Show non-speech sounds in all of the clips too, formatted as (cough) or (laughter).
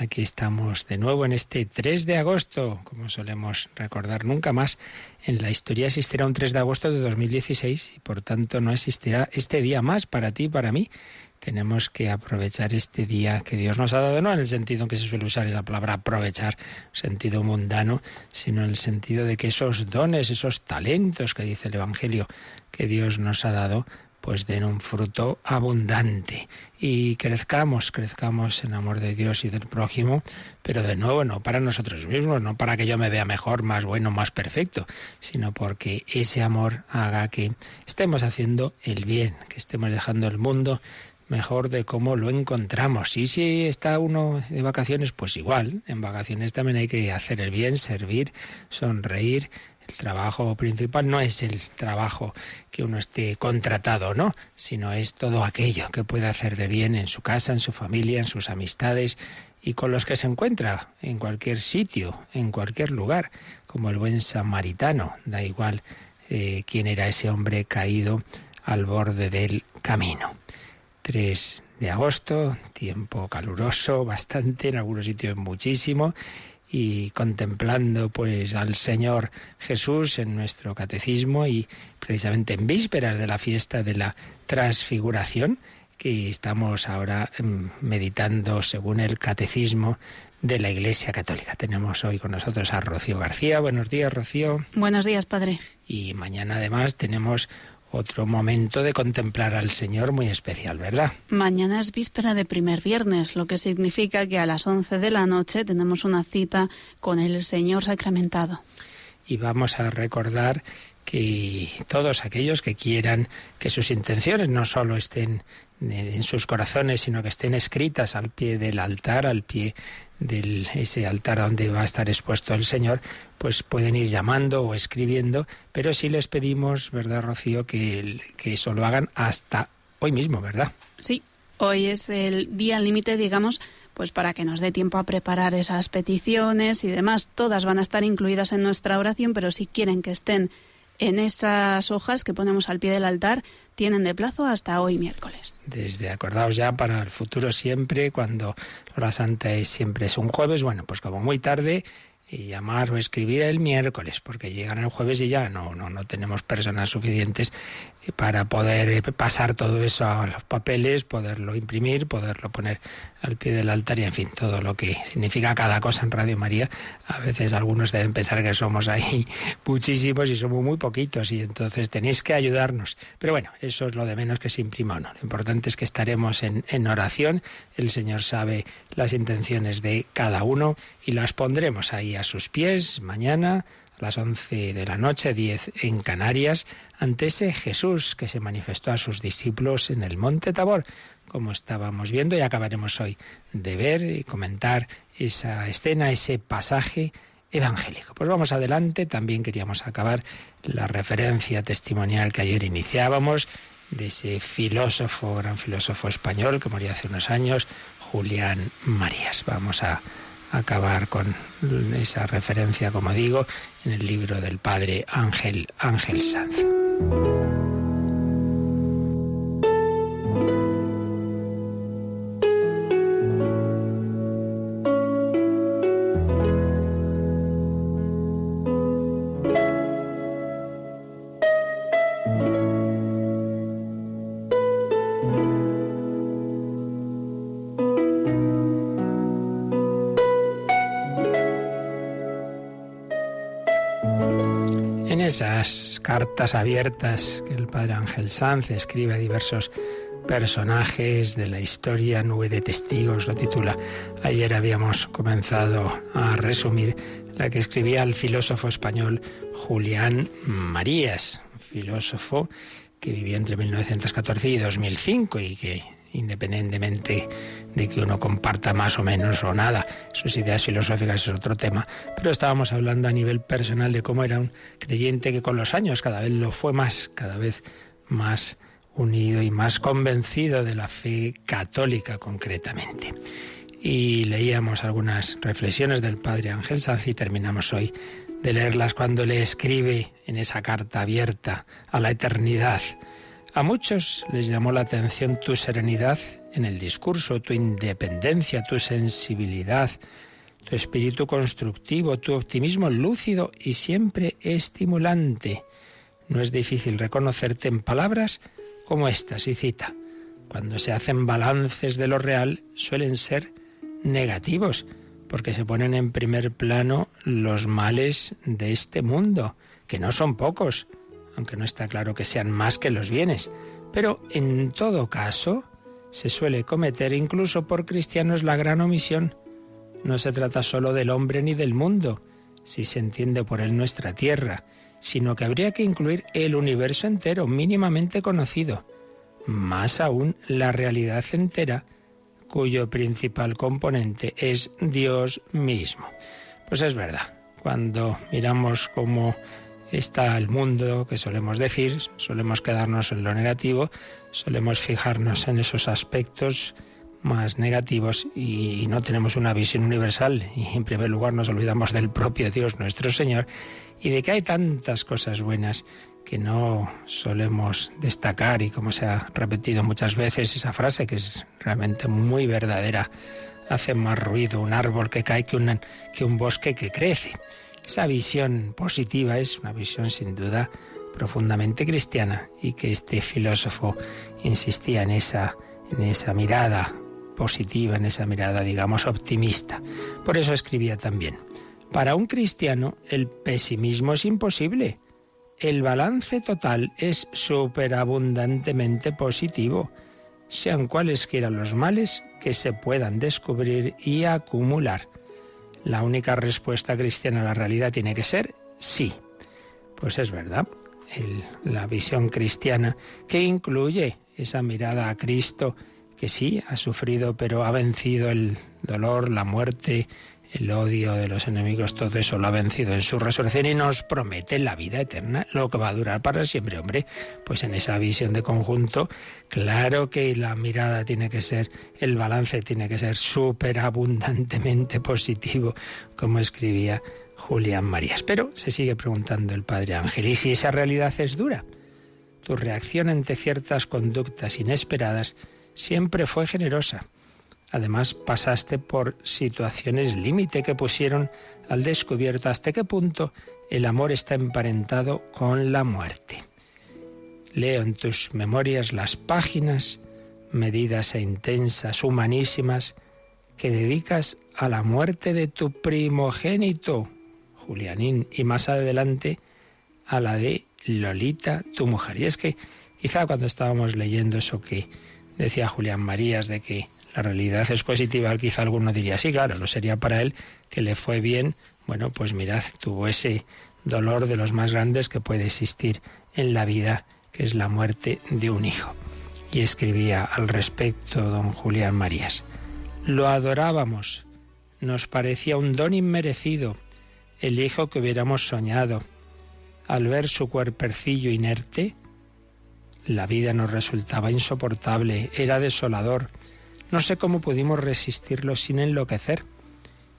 Aquí estamos de nuevo en este 3 de agosto, como solemos recordar nunca más. En la historia existirá un 3 de agosto de 2016 y por tanto no existirá este día más para ti y para mí. Tenemos que aprovechar este día que Dios nos ha dado, no en el sentido en que se suele usar esa palabra aprovechar, sentido mundano, sino en el sentido de que esos dones, esos talentos que dice el Evangelio que Dios nos ha dado, pues den un fruto abundante y crezcamos, crezcamos en amor de Dios y del prójimo, pero de nuevo no para nosotros mismos, no para que yo me vea mejor, más bueno, más perfecto, sino porque ese amor haga que estemos haciendo el bien, que estemos dejando el mundo mejor de cómo lo encontramos. Y si está uno de vacaciones, pues igual, en vacaciones también hay que hacer el bien, servir, sonreír, el trabajo principal no es el trabajo que uno esté contratado, ¿no? Sino es todo aquello que puede hacer de bien en su casa, en su familia, en sus amistades y con los que se encuentra en cualquier sitio, en cualquier lugar, como el buen samaritano. Da igual eh, quién era ese hombre caído al borde del camino. 3 de agosto, tiempo caluroso, bastante, en algunos sitios muchísimo, y contemplando pues al Señor Jesús en nuestro catecismo y precisamente en vísperas de la fiesta de la transfiguración que estamos ahora em, meditando según el catecismo de la Iglesia Católica. Tenemos hoy con nosotros a Rocío García. Buenos días, Rocío. Buenos días, Padre. Y mañana además tenemos otro momento de contemplar al Señor muy especial, ¿verdad? Mañana es víspera de primer viernes, lo que significa que a las 11 de la noche tenemos una cita con el Señor sacramentado. Y vamos a recordar que todos aquellos que quieran que sus intenciones no solo estén en sus corazones, sino que estén escritas al pie del altar, al pie de ese altar donde va a estar expuesto el Señor, pues pueden ir llamando o escribiendo, pero sí les pedimos, ¿verdad, Rocío, que, que eso lo hagan hasta hoy mismo, ¿verdad? Sí, hoy es el día límite, digamos, pues para que nos dé tiempo a preparar esas peticiones y demás. Todas van a estar incluidas en nuestra oración, pero si quieren que estén en esas hojas que ponemos al pie del altar, tienen de plazo hasta hoy miércoles. Desde acordaos ya para el futuro siempre, cuando la Santa es, siempre es un jueves, bueno, pues como muy tarde, y llamar o escribir el miércoles, porque llegan el jueves y ya no, no, no tenemos personas suficientes para poder eh, pasar todo eso a los papeles, poderlo imprimir, poderlo poner al pie del altar y en fin, todo lo que significa cada cosa en Radio María. A veces algunos deben pensar que somos ahí (laughs) muchísimos y somos muy poquitos y entonces tenéis que ayudarnos. Pero bueno, eso es lo de menos que se imprima o no. Lo importante es que estaremos en, en oración. El Señor sabe las intenciones de cada uno y las pondremos ahí a sus pies mañana a las once de la noche, diez en Canarias, ante ese Jesús que se manifestó a sus discípulos en el monte Tabor, como estábamos viendo y acabaremos hoy de ver y comentar esa escena, ese pasaje evangélico. Pues vamos adelante, también queríamos acabar la referencia testimonial que ayer iniciábamos de ese filósofo, gran filósofo español que moría hace unos años, Julián Marías. Vamos a acabar con esa referencia, como digo, en el libro del padre Ángel Ángel Sanz. Esas cartas abiertas que el padre Ángel Sanz escribe a diversos personajes de la historia, nube de testigos, lo titula. Ayer habíamos comenzado a resumir la que escribía el filósofo español Julián Marías, filósofo que vivió entre 1914 y 2005 y que independientemente de que uno comparta más o menos o nada. Sus ideas filosóficas es otro tema. Pero estábamos hablando a nivel personal de cómo era un creyente que con los años cada vez lo fue más, cada vez más unido y más convencido de la fe católica concretamente. Y leíamos algunas reflexiones del padre Ángel Sanz y terminamos hoy de leerlas cuando le escribe en esa carta abierta a la eternidad. A muchos les llamó la atención tu serenidad en el discurso, tu independencia, tu sensibilidad, tu espíritu constructivo, tu optimismo lúcido y siempre estimulante. No es difícil reconocerte en palabras como estas, y cita, cuando se hacen balances de lo real suelen ser negativos, porque se ponen en primer plano los males de este mundo, que no son pocos, aunque no está claro que sean más que los bienes. Pero en todo caso, se suele cometer incluso por cristianos la gran omisión. No se trata solo del hombre ni del mundo, si se entiende por él nuestra tierra, sino que habría que incluir el universo entero, mínimamente conocido, más aún la realidad entera, cuyo principal componente es Dios mismo. Pues es verdad, cuando miramos cómo está el mundo, que solemos decir, solemos quedarnos en lo negativo, solemos fijarnos en esos aspectos más negativos y no tenemos una visión universal y en primer lugar nos olvidamos del propio Dios nuestro Señor y de que hay tantas cosas buenas que no solemos destacar y como se ha repetido muchas veces esa frase que es realmente muy verdadera, hace más ruido un árbol que cae que un, que un bosque que crece. Esa visión positiva es una visión sin duda profundamente cristiana y que este filósofo insistía en esa, en esa mirada positiva, en esa mirada, digamos, optimista. Por eso escribía también, para un cristiano el pesimismo es imposible. El balance total es superabundantemente positivo, sean cualesquiera los males que se puedan descubrir y acumular. La única respuesta cristiana a la realidad tiene que ser sí. Pues es verdad, la visión cristiana que incluye esa mirada a Cristo que sí ha sufrido pero ha vencido el dolor, la muerte, el odio de los enemigos, todo eso lo ha vencido en su resurrección y nos promete la vida eterna, lo que va a durar para siempre, hombre. Pues en esa visión de conjunto, claro que la mirada tiene que ser, el balance tiene que ser súper abundantemente (laughs) positivo, como escribía Julián Marías. Pero se sigue preguntando el padre Ángel, ¿y si esa realidad es dura? Tu reacción ante ciertas conductas inesperadas siempre fue generosa Además, pasaste por situaciones límite que pusieron al descubierto hasta qué punto el amor está emparentado con la muerte. Leo en tus memorias las páginas medidas e intensas, humanísimas, que dedicas a la muerte de tu primogénito, Julianín, y más adelante a la de Lolita, tu mujer. Y es que quizá cuando estábamos leyendo eso que decía Julián Marías de que la realidad es positiva, quizá alguno diría, sí, claro, lo sería para él que le fue bien. Bueno, pues mirad, tuvo ese dolor de los más grandes que puede existir en la vida, que es la muerte de un hijo. Y escribía al respecto don Julián Marías. Lo adorábamos, nos parecía un don inmerecido, el hijo que hubiéramos soñado. Al ver su cuerpercillo inerte, la vida nos resultaba insoportable, era desolador. No sé cómo pudimos resistirlo sin enloquecer.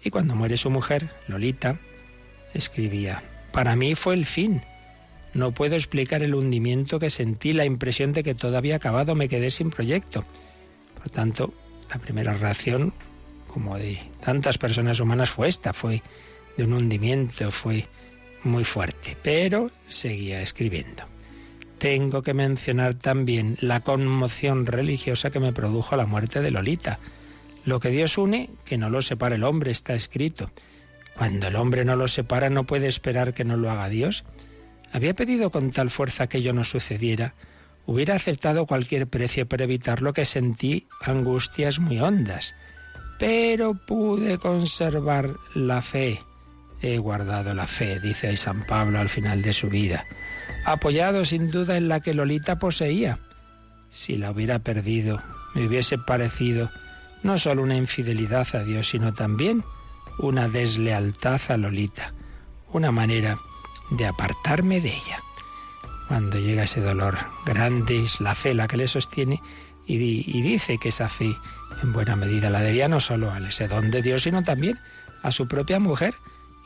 Y cuando muere su mujer, Lolita, escribía, para mí fue el fin. No puedo explicar el hundimiento que sentí, la impresión de que todo había acabado, me quedé sin proyecto. Por tanto, la primera reacción, como de tantas personas humanas, fue esta, fue de un hundimiento, fue muy fuerte. Pero seguía escribiendo. Tengo que mencionar también la conmoción religiosa que me produjo la muerte de Lolita. Lo que Dios une, que no lo separa el hombre, está escrito. Cuando el hombre no lo separa, no puede esperar que no lo haga Dios. Había pedido con tal fuerza que ello no sucediera. Hubiera aceptado cualquier precio para evitar lo que sentí angustias muy hondas. Pero pude conservar la fe. He guardado la fe, dice San Pablo al final de su vida apoyado sin duda en la que Lolita poseía. si la hubiera perdido, me hubiese parecido no solo una infidelidad a Dios, sino también una deslealtad a Lolita, una manera de apartarme de ella. Cuando llega ese dolor grande, es la fe la que le sostiene y, dice que esa fe en buena medida la debía no solo al ese don de Dios, sino también a su propia mujer.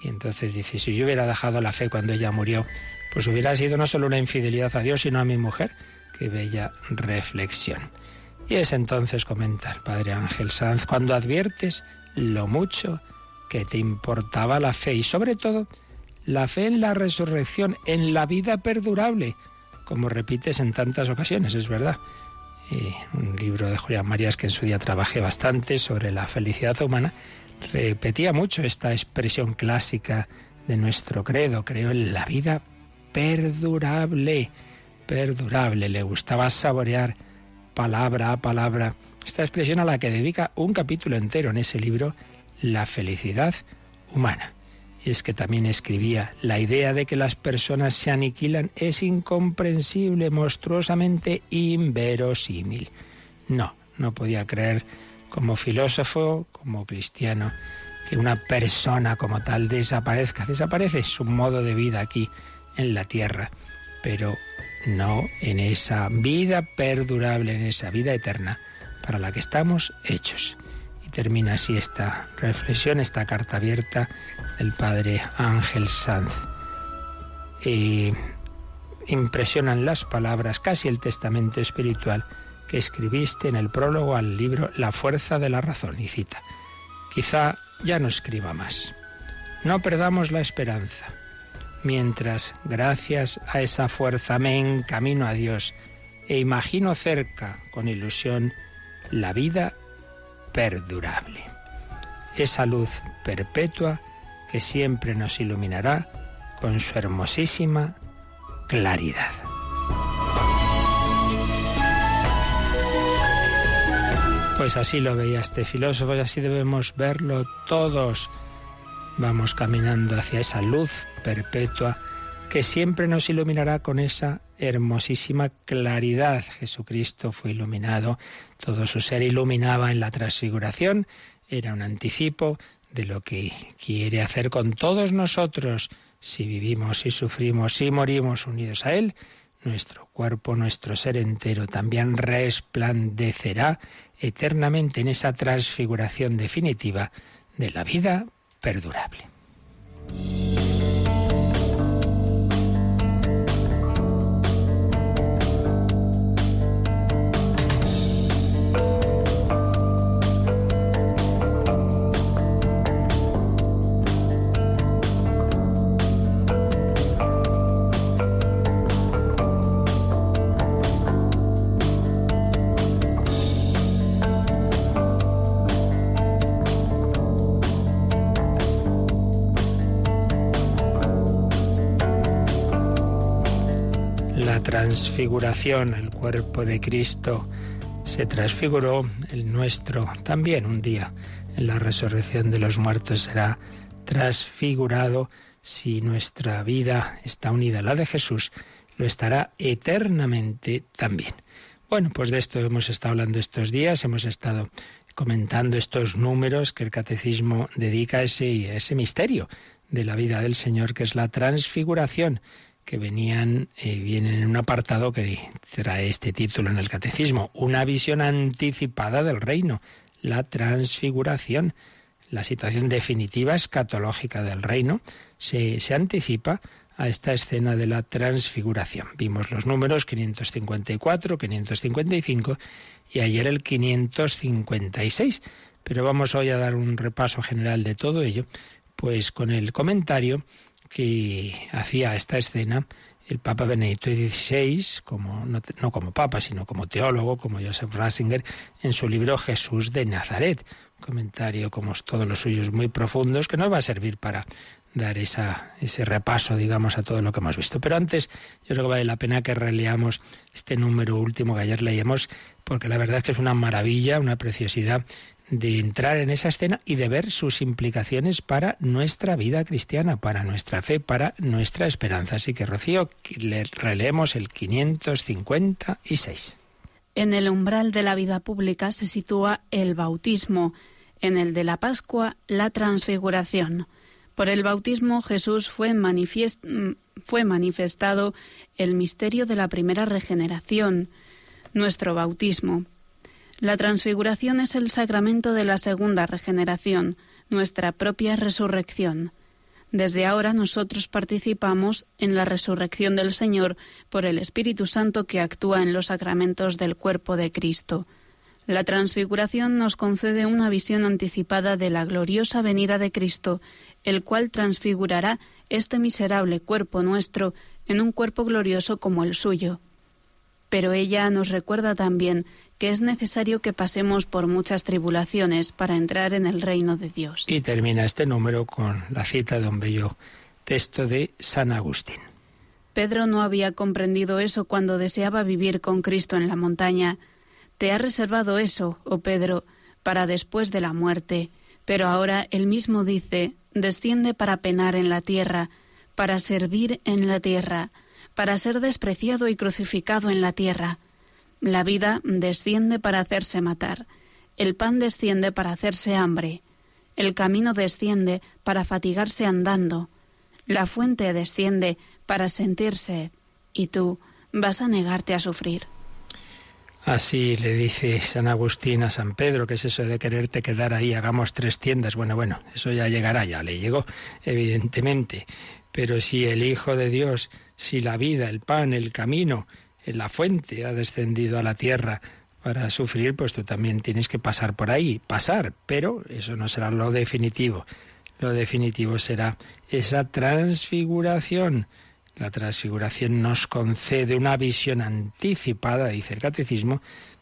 Y entonces dice, si yo hubiera dejado la fe cuando ella murió, pues hubiera sido no solo una infidelidad a Dios, sino a mi mujer. Qué bella reflexión. Y es entonces, comenta el padre Ángel Sanz, cuando adviertes lo mucho que te importaba la fe y sobre todo la fe en la resurrección, en la vida perdurable, como repites en tantas ocasiones, es verdad. Y un libro de Julián Marías que en su día trabajé bastante sobre la felicidad humana, repetía mucho esta expresión clásica de nuestro credo, creo en la vida perdurable, perdurable, le gustaba saborear palabra a palabra esta expresión a la que dedica un capítulo entero en ese libro, La felicidad humana. Y es que también escribía, la idea de que las personas se aniquilan es incomprensible, monstruosamente inverosímil. No, no podía creer como filósofo, como cristiano, que una persona como tal desaparezca. Desaparece su modo de vida aquí en la tierra, pero no en esa vida perdurable, en esa vida eterna para la que estamos hechos. Y termina así esta reflexión, esta carta abierta del padre Ángel Sanz. Y impresionan las palabras, casi el testamento espiritual que escribiste en el prólogo al libro La fuerza de la razón. Y cita, quizá ya no escriba más. No perdamos la esperanza mientras, gracias a esa fuerza, me encamino a Dios e imagino cerca, con ilusión, la vida perdurable. Esa luz perpetua que siempre nos iluminará con su hermosísima claridad. Pues así lo veía este filósofo y así debemos verlo todos Vamos caminando hacia esa luz perpetua que siempre nos iluminará con esa hermosísima claridad. Jesucristo fue iluminado, todo su ser iluminaba en la transfiguración, era un anticipo de lo que quiere hacer con todos nosotros si vivimos, si sufrimos, si morimos unidos a Él. Nuestro cuerpo, nuestro ser entero también resplandecerá eternamente en esa transfiguración definitiva de la vida perdurable. Transfiguración, el cuerpo de Cristo se transfiguró, el nuestro también un día en la resurrección de los muertos será transfigurado si nuestra vida está unida a la de Jesús, lo estará eternamente también. Bueno, pues de esto hemos estado hablando estos días, hemos estado comentando estos números que el catecismo dedica a ese, a ese misterio de la vida del Señor, que es la transfiguración que venían, eh, vienen en un apartado que trae este título en el catecismo, una visión anticipada del reino, la transfiguración. La situación definitiva escatológica del reino se, se anticipa a esta escena de la transfiguración. Vimos los números 554, 555 y ayer el 556, pero vamos hoy a dar un repaso general de todo ello, pues con el comentario que hacía esta escena el Papa Benedicto XVI, como, no, no, como Papa, sino como teólogo, como Joseph Ratzinger, en su libro Jesús de Nazaret. Comentario, como todos los suyos, muy profundos, que nos va a servir para dar esa, ese repaso, digamos, a todo lo que hemos visto. Pero antes, yo creo que vale la pena que releamos este número último que ayer leíamos, porque la verdad es que es una maravilla, una preciosidad de entrar en esa escena y de ver sus implicaciones para nuestra vida cristiana, para nuestra fe, para nuestra esperanza. Así que, Rocío, le releemos el 556. En el umbral de la vida pública se sitúa el bautismo, en el de la Pascua la transfiguración. Por el bautismo Jesús fue, fue manifestado el misterio de la primera regeneración, nuestro bautismo. La transfiguración es el sacramento de la segunda regeneración, nuestra propia resurrección. Desde ahora nosotros participamos en la resurrección del Señor por el Espíritu Santo que actúa en los sacramentos del cuerpo de Cristo. La transfiguración nos concede una visión anticipada de la gloriosa venida de Cristo, el cual transfigurará este miserable cuerpo nuestro en un cuerpo glorioso como el suyo. Pero ella nos recuerda también que es necesario que pasemos por muchas tribulaciones para entrar en el reino de Dios. Y termina este número con la cita de un bello texto de San Agustín. Pedro no había comprendido eso cuando deseaba vivir con Cristo en la montaña. Te ha reservado eso, oh Pedro, para después de la muerte. Pero ahora él mismo dice, desciende para penar en la tierra, para servir en la tierra, para ser despreciado y crucificado en la tierra. La vida desciende para hacerse matar, el pan desciende para hacerse hambre, el camino desciende para fatigarse andando, la fuente desciende para sentirse, y tú vas a negarte a sufrir. Así le dice San Agustín a San Pedro, que es eso de quererte quedar ahí, hagamos tres tiendas. Bueno, bueno, eso ya llegará, ya le llegó, evidentemente. Pero si el Hijo de Dios, si la vida, el pan, el camino, en la fuente ha descendido a la tierra para sufrir, pues tú también tienes que pasar por ahí, pasar, pero eso no será lo definitivo. Lo definitivo será esa transfiguración. La transfiguración nos concede una visión anticipada, dice el catecismo,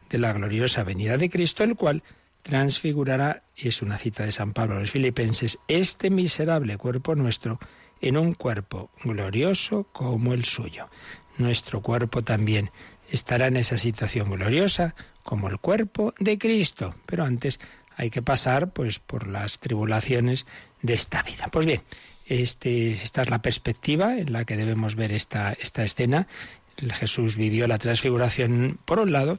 de la gloriosa venida de Cristo, el cual transfigurará, y es una cita de San Pablo a los filipenses, este miserable cuerpo nuestro en un cuerpo glorioso como el suyo nuestro cuerpo también estará en esa situación gloriosa como el cuerpo de Cristo. Pero antes hay que pasar pues por las tribulaciones de esta vida. Pues bien, este, esta es la perspectiva en la que debemos ver esta, esta escena. Jesús vivió la transfiguración por un lado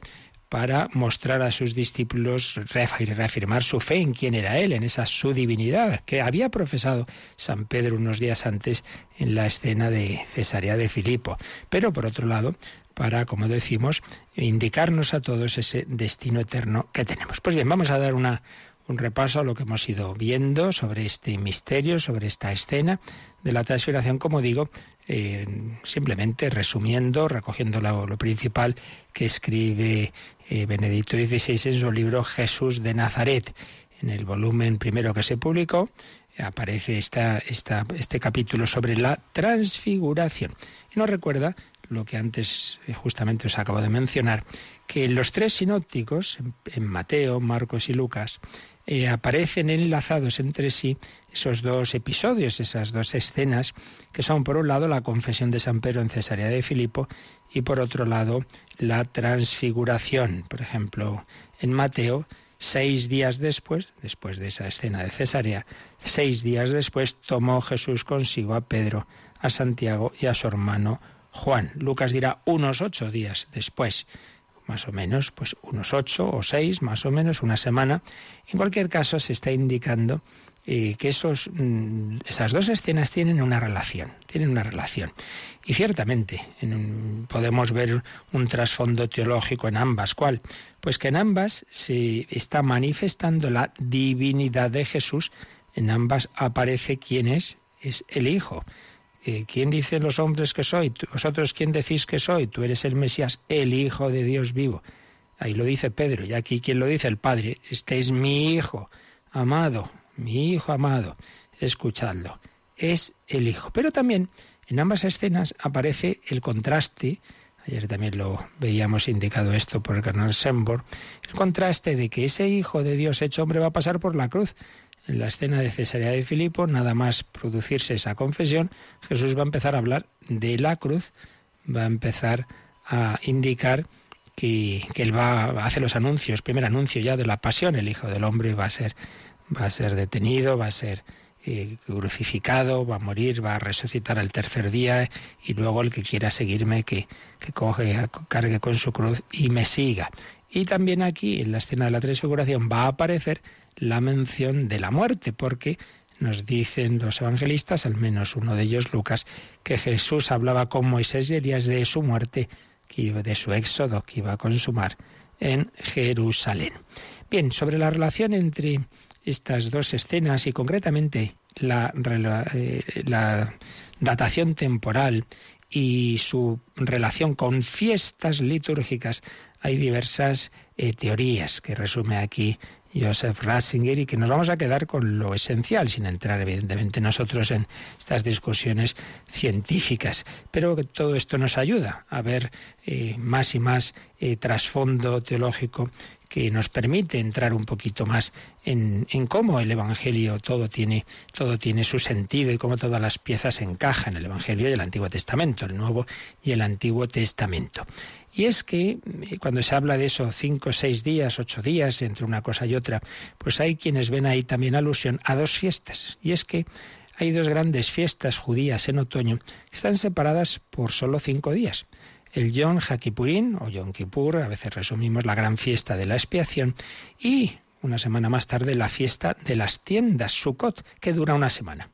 para mostrar a sus discípulos reafirmar su fe en quién era Él, en esa su divinidad, que había profesado San Pedro unos días antes en la escena de Cesarea de Filipo. Pero por otro lado, para, como decimos, indicarnos a todos ese destino eterno que tenemos. Pues bien, vamos a dar una, un repaso a lo que hemos ido viendo sobre este misterio, sobre esta escena de la transfiguración, como digo, eh, simplemente resumiendo, recogiendo lo, principal que escribe eh, Benedicto XVI en su libro Jesús de Nazaret. En el volumen primero que se publicó aparece esta, esta, este capítulo sobre la transfiguración. Y nos recuerda lo que antes eh, justamente os acabo de mencionar, que los tres sinópticos, en Mateo, Marcos y Lucas, eh, aparecen enlazados entre sí esos dos episodios, esas dos escenas, que son por un lado la confesión de San Pedro en Cesarea de Filipo y por otro lado la transfiguración. Por ejemplo, en Mateo, seis días después, después de esa escena de Cesarea, seis días después tomó Jesús consigo a Pedro, a Santiago y a su hermano Juan. Lucas dirá unos ocho días después más o menos, pues unos ocho o seis, más o menos, una semana. En cualquier caso, se está indicando eh, que esos, mm, esas dos escenas tienen una relación, tienen una relación. Y ciertamente podemos ver un trasfondo teológico en ambas. ¿Cuál? Pues que en ambas se está manifestando la divinidad de Jesús. En ambas aparece quién es, es el Hijo. Eh, ¿quién dicen los hombres que soy? ¿Vosotros quién decís que soy? Tú eres el Mesías, el Hijo de Dios vivo. Ahí lo dice Pedro, y aquí quién lo dice el Padre. Este es mi Hijo amado, mi Hijo amado. Escuchadlo. Es el Hijo. Pero también en ambas escenas aparece el contraste, ayer también lo veíamos indicado esto por el carnal Sembor, el contraste de que ese Hijo de Dios hecho hombre va a pasar por la cruz en la escena de Cesarea de Filipo, nada más producirse esa confesión, Jesús va a empezar a hablar de la cruz, va a empezar a indicar que, él va a hacer los anuncios, primer anuncio ya de la pasión, el Hijo del Hombre va a ser, va a ser detenido, va a ser eh, crucificado, va a morir, va a resucitar al tercer día y luego el que quiera seguirme que, que coge, cargue con su cruz y me siga. Y también aquí en la escena de la transfiguración va a aparecer la mención de la muerte, porque nos dicen los evangelistas, al menos uno de ellos, Lucas, que Jesús hablaba con Moisés y Elías de su muerte, de su éxodo que iba a consumar en Jerusalén. Bien, sobre la relación entre estas dos escenas y concretamente la, eh, datación temporal y su relación con fiestas litúrgicas, hay diversas eh, teorías que resume aquí Joseph Ratzinger y que nos vamos a quedar con lo esencial, sin entrar evidentemente nosotros en estas discusiones científicas. Pero todo esto nos ayuda a ver eh, más y más eh, trasfondo teológico que nos permite entrar un poquito más en, cómo el Evangelio todo tiene, todo tiene su sentido y cómo todas las piezas encajan, el Evangelio y el Antiguo Testamento, el Nuevo y el Antiguo Testamento. Y es que eh, cuando se habla de eso, cinco, seis días, ocho días, entre una cosa y otra, pues hay quienes ven ahí también alusión a dos fiestas. Y es que hay dos grandes fiestas judías en otoño que están separadas por solo cinco días. El Yom HaKippurín, o Yom Kippur, a veces resumimos la gran fiesta de la expiación, y una semana más tarde la fiesta de las tiendas, Sukkot, que dura una semana.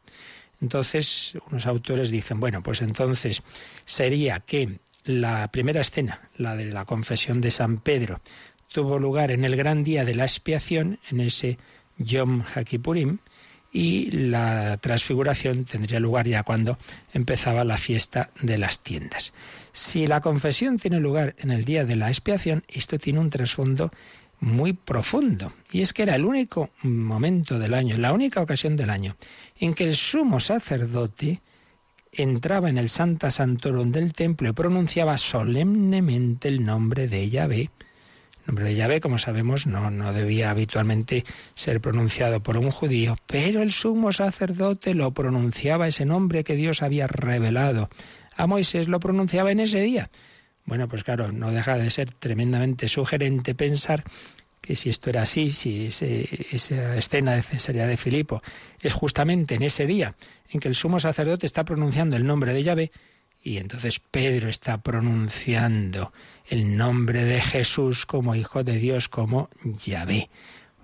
Entonces, unos autores dicen, bueno, pues entonces sería que la primera escena, la de la confesión de San Pedro, tuvo lugar en el gran día de la expiación, en ese Yom HaKippurim, y la transfiguración tendría lugar ya cuando empezaba la fiesta de las tiendas. Si la confesión tiene lugar en el día de la expiación, esto tiene un trasfondo muy profundo. Y es que era el único momento del año, la única ocasión del año, en que el sumo sacerdote entraba en el Santa Santorum del templo y pronunciaba solemnemente el nombre de Yahvé. El nombre de Yahvé, como sabemos, no, no debía habitualmente ser pronunciado por un judío, pero el sumo sacerdote lo pronunciaba ese nombre que Dios había revelado. A Moisés lo pronunciaba en ese día. Bueno, pues claro, no deja de ser tremendamente sugerente pensar que si esto era así, si esa escena de Cesarea de Filipo es justamente en ese día en que el sumo sacerdote está pronunciando el nombre de Yahvé, y entonces Pedro está pronunciando el nombre de Jesús como Hijo de Dios, como Yahvé.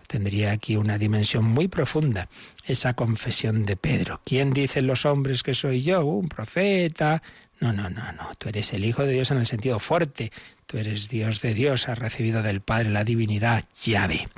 Tendría aquí una dimensión muy profunda esa confesión de Pedro. ¿Quién dicen los hombres que soy yo? Un profeta, no, no, no, no. Tú eres el Hijo de Dios en el sentido fuerte. Tú eres Dios de Dios, has recibido del Padre la divinidad, llave.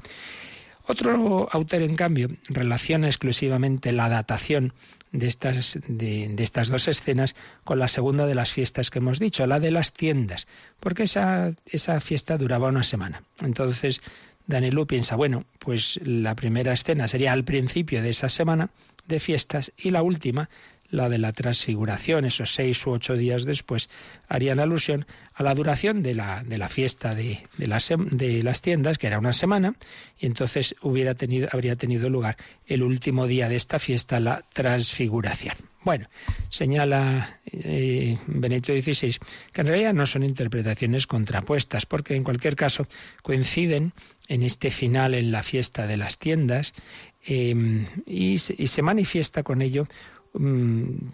Otro autor, en cambio, relaciona exclusivamente la datación de estas, de, estas dos escenas con la segunda de las fiestas que hemos dicho, la de las tiendas, porque esa, esa fiesta duraba una semana. Entonces, Danielú piensa, bueno, pues la primera escena sería al principio de esa semana de fiestas y la última la de la transfiguración, esos seis u ocho días después, harían alusión a la duración de la, de la fiesta de, de, las, de las tiendas, que era una semana, y entonces hubiera tenido, habría tenido lugar el último día de esta fiesta, la transfiguración. Bueno, señala eh, Benito XVI que en realidad no son interpretaciones contrapuestas, porque en cualquier caso coinciden en este final en la fiesta de las tiendas eh, y, se manifiesta con ello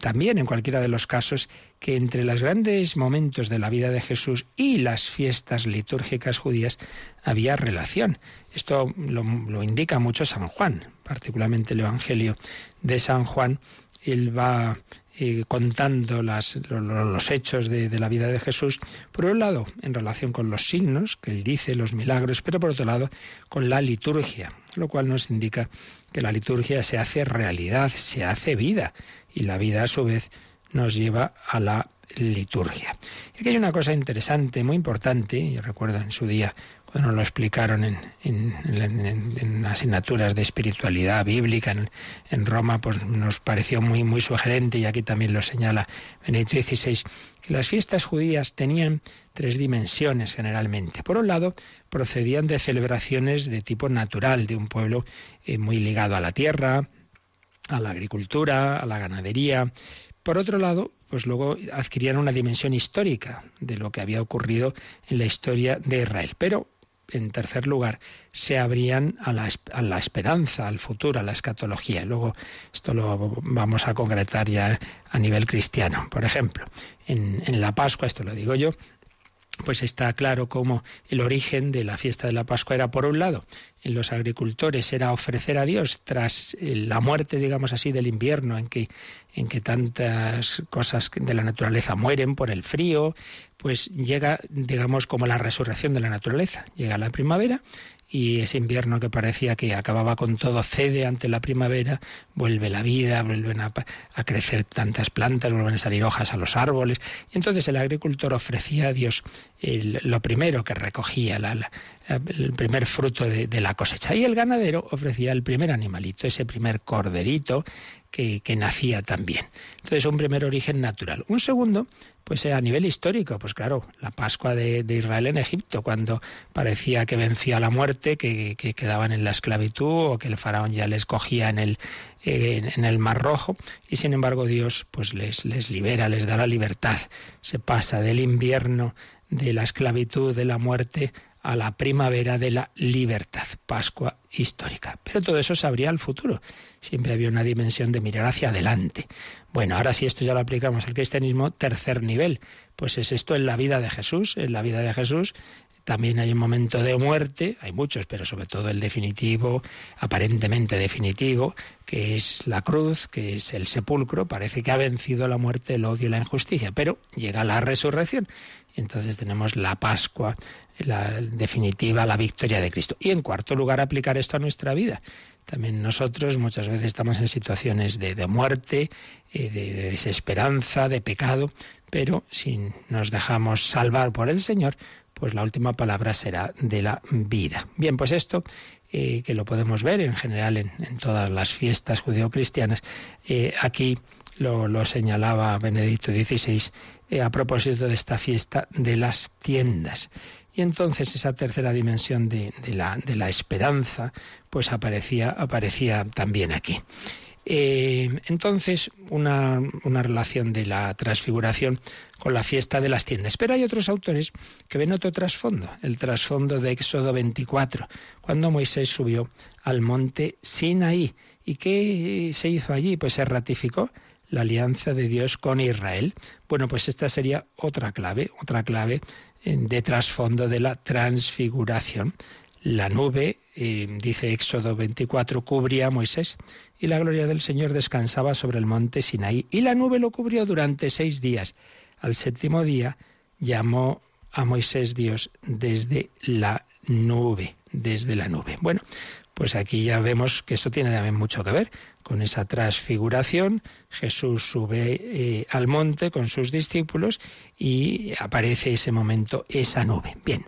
también en cualquiera de los casos que entre los grandes momentos de la vida de Jesús y las fiestas litúrgicas judías había relación. Esto lo, indica mucho San Juan, particularmente el Evangelio de San Juan. Él va eh, contando los, hechos de, de, la vida de Jesús, por un lado en relación con los signos que él dice, los milagros, pero por otro lado con la liturgia, lo cual nos indica que la liturgia se hace realidad, se hace vida, y la vida a su vez nos lleva a la liturgia. Y aquí hay una cosa interesante, muy importante, yo recuerdo en su día cuando nos lo explicaron en, en, asignaturas de espiritualidad bíblica en, Roma, pues nos pareció muy, muy sugerente, y aquí también lo señala Benedicto XVI, que las fiestas judías tenían tres dimensiones generalmente. Por un lado, procedían de celebraciones de tipo natural, de un pueblo eh, muy ligado a la tierra, a la agricultura, a la ganadería. Por otro lado, pues luego adquirían una dimensión histórica de lo que había ocurrido en la historia de Israel. Pero en tercer lugar, se abrían a la, a la, esperanza, al futuro, a la escatología. Luego esto lo vamos a concretar ya a nivel cristiano. Por ejemplo, en, en la Pascua, esto lo digo yo, pues está claro cómo el origen de la fiesta de la Pascua era, por un lado, en los agricultores era ofrecer a Dios tras eh, la muerte, digamos así, del invierno, en que, en que tantas cosas de la naturaleza mueren por el frío, pues llega, digamos, como la resurrección de la naturaleza. Llega la primavera y ese invierno que parecía que acababa con todo cede ante la primavera, vuelve la vida, vuelven a, crecer tantas plantas, vuelven a salir hojas a los árboles. Y entonces el agricultor ofrecía a Dios lo primero que recogía, el primer fruto de la cosecha. Y el ganadero ofrecía el primer animalito, ese primer corderito que, nacía también. Entonces, un primer origen natural. Un segundo, pues a nivel histórico, pues claro, la Pascua de, Israel en Egipto, cuando parecía que vencía la muerte, que, quedaban en la esclavitud o que el faraón ya les cogía en el, en el Mar Rojo, y sin embargo Dios pues les, les libera, les da la libertad, se pasa del invierno, de la esclavitud, de la muerte, a la primavera de la libertad, Pascua histórica. Pero todo eso se abría al futuro. Siempre había una dimensión de mirar hacia adelante. Bueno, ahora si esto ya lo aplicamos al cristianismo, tercer nivel. Pues es esto en la vida de Jesús. En la vida de Jesús también hay un momento de muerte, hay muchos, pero sobre todo el definitivo, aparentemente definitivo, que es la cruz, que es el sepulcro. Parece que ha vencido la muerte, el odio y la injusticia, pero llega la resurrección. Y entonces tenemos la Pascua, la definitiva, la victoria de Cristo. Y en cuarto lugar, aplicar esto a nuestra vida. También nosotros muchas veces estamos en situaciones de, muerte, eh, de, desesperanza, de pecado, pero si nos dejamos salvar por el Señor, pues la última palabra será de la vida. Bien, pues esto eh, que lo podemos ver en general en, todas las fiestas judeocristianas, eh, aquí lo, señalaba Benedicto XVI a propósito de esta fiesta de las tiendas. Y entonces esa tercera dimensión de, la, esperanza, pues aparecía, aparecía también aquí. Eh, entonces, una, una, relación de la transfiguración con la fiesta de las tiendas. Pero hay otros autores que ven otro trasfondo, el trasfondo de Éxodo 24, cuando Moisés subió al monte Sinaí. ¿Y qué se hizo allí? Pues se ratificó la alianza de Dios con Israel. Bueno, pues esta sería otra clave, otra clave de trasfondo de la transfiguración. La nube, eh, dice Éxodo 24, cubría a Moisés y la gloria del Señor descansaba sobre el monte Sinaí y la nube lo cubrió durante seis días. Al séptimo día llamó a Moisés Dios desde la nube, desde la nube. Bueno, pues aquí ya vemos que esto tiene también mucho que ver con esa transfiguración. Jesús sube eh, al monte con sus discípulos y aparece ese momento esa nube. Bien,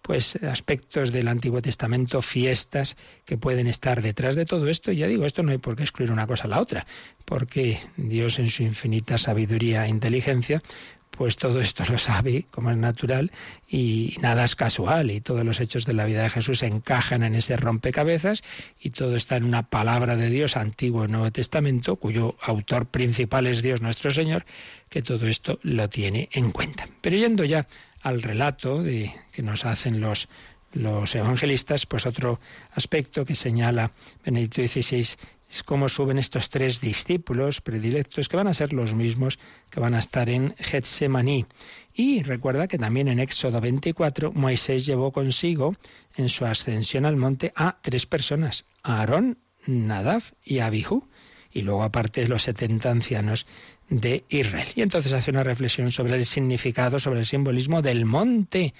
pues aspectos del Antiguo Testamento, fiestas que pueden estar detrás de todo esto. Y ya digo, esto no hay por qué excluir una cosa a la otra, porque Dios en su infinita sabiduría e inteligencia pues todo esto lo sabe, como es natural, y nada es casual, y todos los hechos de la vida de Jesús encajan en ese rompecabezas, y todo está en una palabra de Dios, Antiguo y Nuevo Testamento, cuyo autor principal es Dios nuestro Señor, que todo esto lo tiene en cuenta. Pero yendo ya al relato de, que nos hacen los, los evangelistas, pues otro aspecto que señala Benedicto XVI es cómo suben estos tres discípulos predilectos que van a ser los mismos que van a estar en Getsemaní. Y recuerda que también en Éxodo 24 Moisés llevó consigo en su ascensión al monte a tres personas, a Aarón, Nadab y Abihu, y luego aparte los 70 ancianos de Israel. Y entonces hace una reflexión sobre el significado, sobre el simbolismo del monte.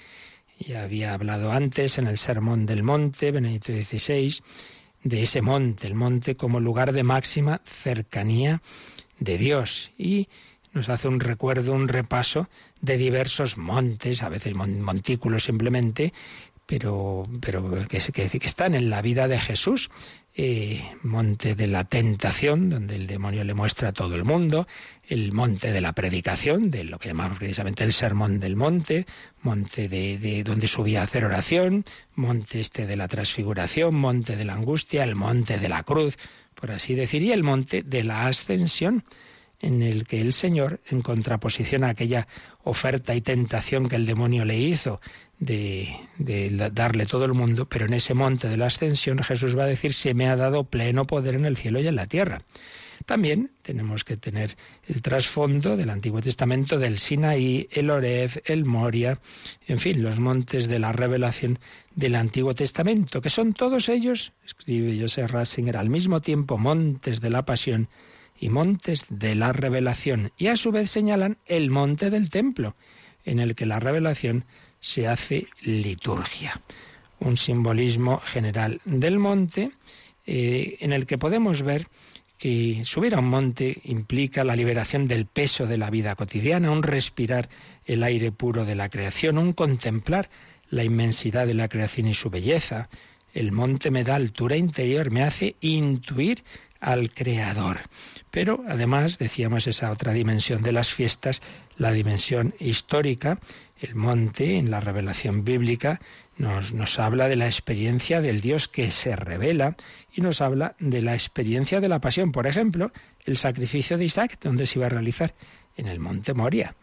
Ya había hablado antes en el Sermón del Monte, Benedicto XVI, de ese monte, el monte como lugar de máxima cercanía de Dios. Y nos hace un recuerdo, un repaso de diversos montes, a veces montículos simplemente, pero, pero que, que, que están en la vida de Jesús. Eh, monte de la tentación, donde el demonio le muestra a todo el mundo, el monte de la predicación, de lo que llamamos precisamente el sermón del monte, monte de, de, donde subía a hacer oración, monte este de la transfiguración, monte de la angustia, el monte de la cruz, por así decir, y el monte de la ascensión. en el que el Señor, en contraposición a aquella oferta y tentación que el demonio le hizo de, darle todo el mundo, pero en ese monte de la ascensión Jesús va a decir, se me ha dado pleno poder en el cielo y en la tierra. También tenemos que tener el trasfondo del Antiguo Testamento del Sinaí, el Oreb, el Moria, en fin, los montes de la revelación del Antiguo Testamento, que son todos ellos, escribe Joseph Ratzinger, al mismo tiempo montes de la pasión y montes de la revelación, y a su vez señalan el monte del templo, en el que la revelación se hace liturgia. Un simbolismo general del monte eh, en el que podemos ver que subir a un monte implica la liberación del peso de la vida cotidiana, un respirar el aire puro de la creación, un contemplar la inmensidad de la creación y su belleza. El monte me da altura interior, me hace intuir al Creador. Pero además, decíamos esa otra dimensión de las fiestas, la dimensión histórica, el monte en la revelación bíblica nos, nos, habla de la experiencia del Dios que se revela y nos habla de la experiencia de la pasión. Por ejemplo, el sacrificio de Isaac, donde se iba a realizar en el monte Moria.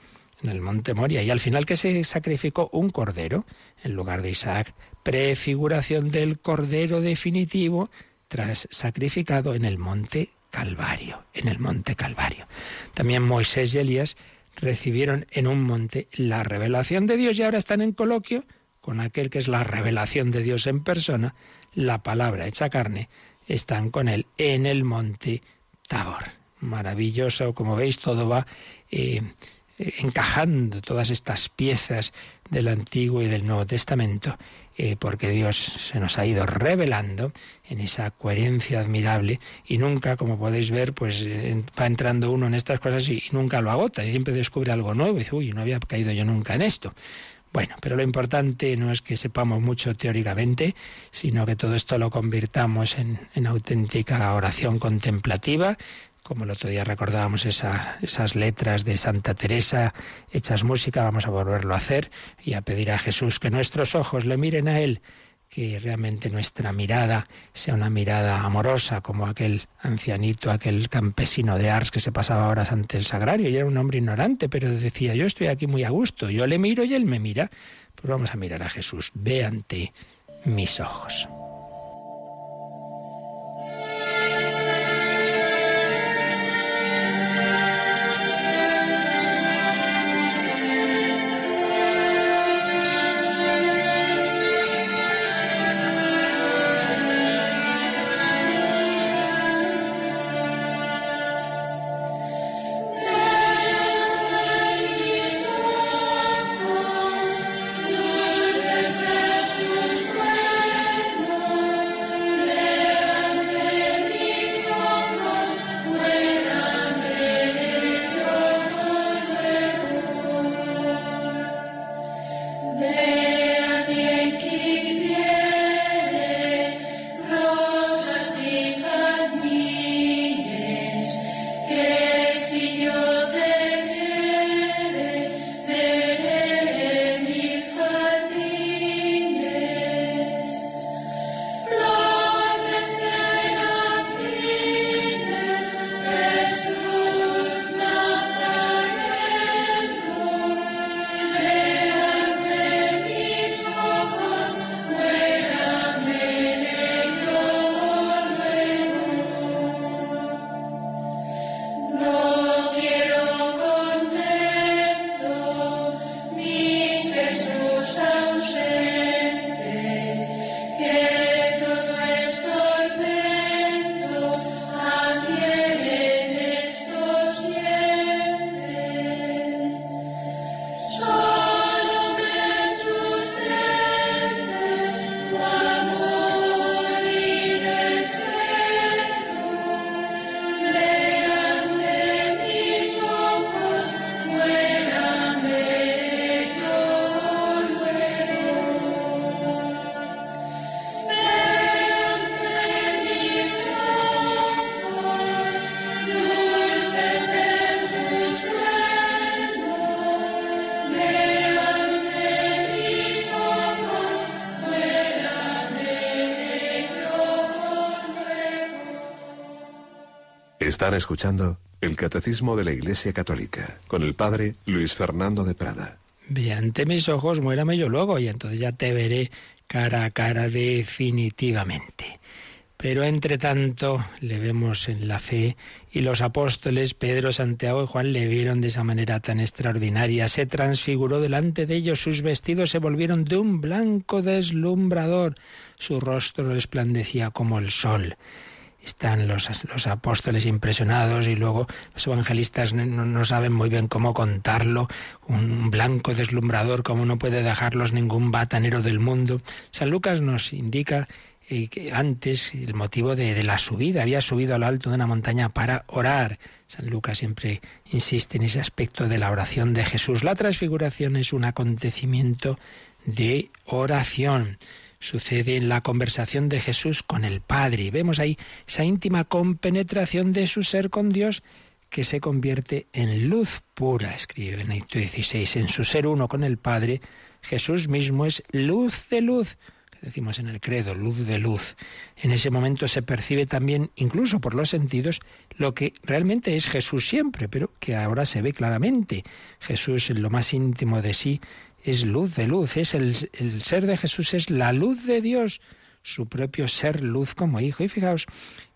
En el monte Moria. Y al final que se sacrificó un cordero en lugar de Isaac. Prefiguración del cordero definitivo tras sacrificado en el monte Calvario. En el monte Calvario. También Moisés y Elías recibieron en un monte la revelación de Dios y ahora están en coloquio con aquel que es la revelación de Dios en persona, la palabra hecha carne, están con él en el monte Tabor. Maravilloso, como veis, todo va eh, encajando todas estas piezas del Antiguo y del Nuevo Testamento, eh, porque Dios se nos ha ido revelando en esa coherencia admirable y nunca, como podéis ver, pues va entrando uno en estas cosas y, nunca lo agota, y siempre descubre algo nuevo y dice, uy, no había caído yo nunca en esto. Bueno, pero lo importante no es que sepamos mucho teóricamente, sino que todo esto lo convirtamos en, en auténtica oración contemplativa como el otro día recordábamos esas letras de Santa Teresa hechas música, vamos a volverlo a hacer y a pedir a Jesús que nuestros ojos le miren a Él, que realmente nuestra mirada sea una mirada amorosa, como aquel ancianito, aquel campesino de Ars que se pasaba horas ante el sagrario y era un hombre ignorante, pero decía, yo estoy aquí muy a gusto, yo le miro y él me mira. Pues vamos a mirar a Jesús, ve ante mis ojos. Están escuchando El Catecismo de la Iglesia Católica, con el Padre Luis Fernando de Prada. Ve ante mis ojos, muérame yo luego, y entonces ya te veré cara a cara definitivamente. Pero entre tanto le vemos en la fe y los apóstoles Pedro, Santiago y Juan le vieron de esa manera tan extraordinaria. Se transfiguró delante de ellos, sus vestidos se volvieron de un blanco deslumbrador, su rostro resplandecía como el sol están los, los, apóstoles impresionados y luego los evangelistas no, saben muy bien cómo contarlo, un blanco deslumbrador como no puede dejarlos ningún batanero del mundo. San Lucas nos indica eh, que antes el motivo de, de, la subida, había subido al alto de una montaña para orar. San Lucas siempre insiste en ese aspecto de la oración de Jesús. La transfiguración es un acontecimiento de oración sucede en la conversación de Jesús con el Padre. Y vemos ahí esa íntima compenetración de su ser con Dios que se convierte en luz pura, escribe Benedicto XVI. En su ser uno con el Padre, Jesús mismo es luz de luz decimos en el credo, luz de luz. En ese momento se percibe también, incluso por los sentidos, lo que realmente es Jesús siempre, pero que ahora se ve claramente. Jesús en lo más íntimo de sí es luz de luz, es el, ser de Jesús es la luz de Dios, su propio ser luz como hijo. Y fijaos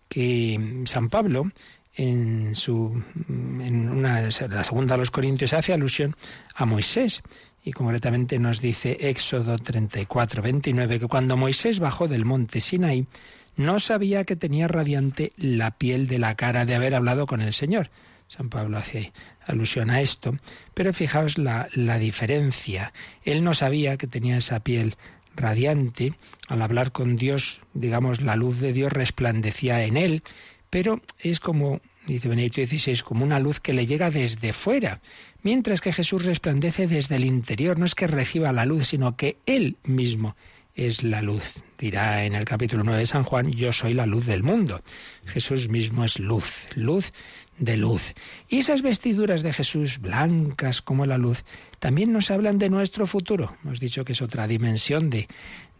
que San Pablo en su en una, la segunda de los Corintios hace alusión a Moisés y concretamente nos dice Éxodo 34, 29 que cuando Moisés bajó del monte Sinaí no sabía que tenía radiante la piel de la cara de haber hablado con el Señor. San Pablo hace alusión a esto, pero fijaos la, la diferencia. Él no sabía que tenía esa piel radiante, al hablar con Dios, digamos, la luz de Dios resplandecía en él, pero es como, dice Benedicto XVI, como una luz que le llega desde fuera, mientras que Jesús resplandece desde el interior, no es que reciba la luz, sino que él mismo es la luz. Dirá en el capítulo 9 de San Juan, yo soy la luz del mundo. Jesús mismo es luz, luz de luz. Y esas vestiduras de Jesús, blancas como la luz, también nos hablan de nuestro futuro. Hemos dicho que es otra dimensión de,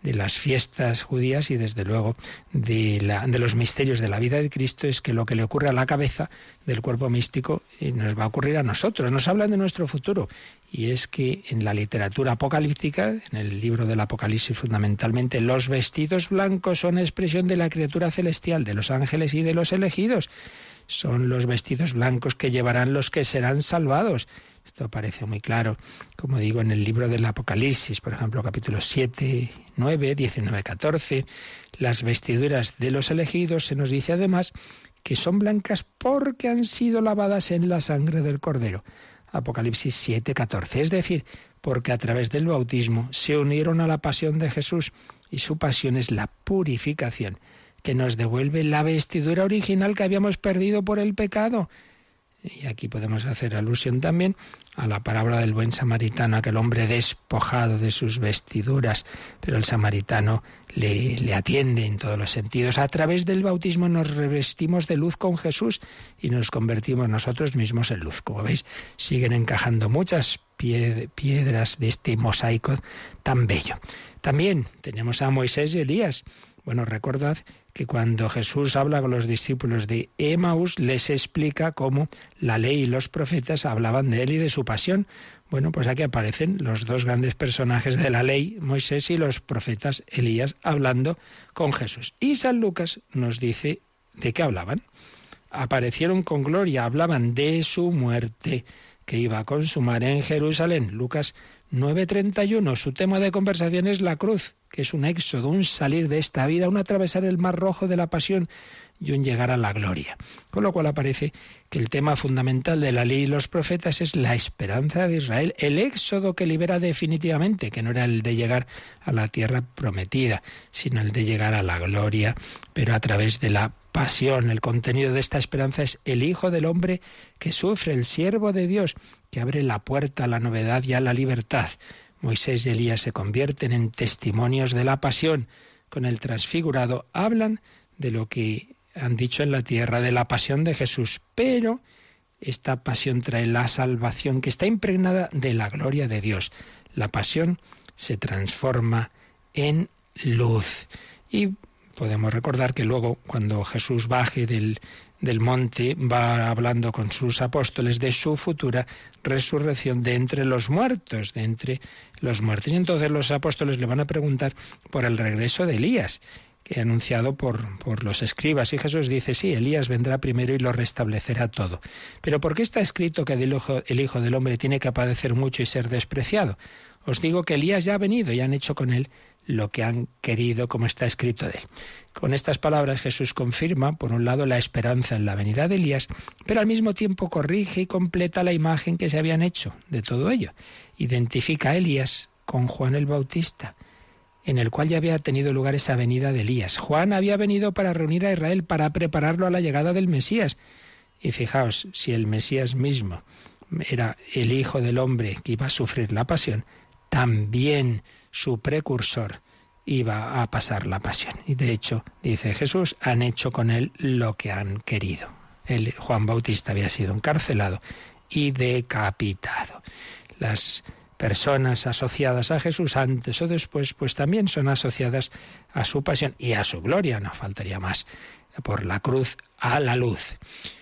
de las fiestas judías y desde luego de, la, de, los misterios de la vida de Cristo es que lo que le ocurre a la cabeza del cuerpo místico eh, nos va a ocurrir a nosotros. Nos hablan de nuestro futuro. Y es que en la literatura apocalíptica, en el libro del Apocalipsis fundamentalmente, los vestidos blancos son expresión de la criatura celestial, de los ángeles y de los elegidos son los vestidos blancos que llevarán los que serán salvados. Esto aparece muy claro, como digo, en el libro del Apocalipsis, por ejemplo, capítulos 7, 9, 19, 14. Las vestiduras de los elegidos se nos dice además que son blancas porque han sido lavadas en la sangre del Cordero. Apocalipsis 7, 14. Es decir, porque a través del bautismo se unieron a la pasión de Jesús y su pasión es la purificación que nos devuelve la vestidura original que habíamos perdido por el pecado. Y aquí podemos hacer alusión también a la palabra del buen samaritano, aquel hombre despojado de sus vestiduras, pero el samaritano le, le, atiende en todos los sentidos. A través del bautismo nos revestimos de luz con Jesús y nos convertimos nosotros mismos en luz. Como veis, siguen encajando muchas piedras de este mosaico tan bello. También tenemos a Moisés y Elías. Bueno, recordad que cuando Jesús habla con los discípulos de Emaús, les explica cómo la ley y los profetas hablaban de él y de su pasión. Bueno, pues aquí aparecen los dos grandes personajes de la ley, Moisés y los profetas Elías, hablando con Jesús. Y San Lucas nos dice de qué hablaban. Aparecieron con gloria, hablaban de su muerte que iba a consumar en Jerusalén. Lucas 9:31. Su tema de conversación es la cruz, que es un éxodo, un salir de esta vida, un atravesar el mar rojo de la pasión y un llegar a la gloria. Con lo cual aparece que el tema fundamental de la ley y los profetas es la esperanza de Israel, el éxodo que libera definitivamente, que no era el de llegar a la tierra prometida, sino el de llegar a la gloria, pero a través de la pasión. El contenido de esta esperanza es el Hijo del Hombre que sufre, el siervo de Dios, que abre la puerta a la novedad y a la libertad. Moisés y Elías se convierten en testimonios de la pasión. Con el transfigurado hablan de lo que han dicho en la tierra de la pasión de Jesús, pero esta pasión trae la salvación que está impregnada de la gloria de Dios. La pasión se transforma en luz. Y podemos recordar que luego, cuando Jesús baje del, del monte va hablando con sus apóstoles de su futura resurrección de entre los muertos, de entre los muertos. Y entonces los apóstoles le van a preguntar por el regreso de Elías que anunciado por, por los escribas. Y Jesús dice, sí, Elías vendrá primero y lo restablecerá todo. Pero ¿por qué está escrito que el hijo, el hijo del Hombre tiene que padecer mucho y ser despreciado? Os digo que Elías ya ha venido y han hecho con él lo que han querido, como está escrito de él. Con estas palabras Jesús confirma, por un lado, la esperanza en la venida de Elías, pero al mismo tiempo corrige y completa la imagen que se habían hecho de todo ello. Identifica a Elías con Juan el Bautista en el cual ya había tenido lugar esa venida de Elías. Juan había venido para reunir a Israel, para prepararlo a la llegada del Mesías. Y fijaos, si el Mesías mismo era el Hijo del Hombre que iba a sufrir la pasión, también su precursor iba a pasar la pasión. Y de hecho, dice Jesús, han hecho con él lo que han querido. El Juan Bautista había sido encarcelado y decapitado. Las personas asociadas a Jesús antes o después, pues también son asociadas a su pasión y a su gloria, no faltaría más, por la cruz a la luz.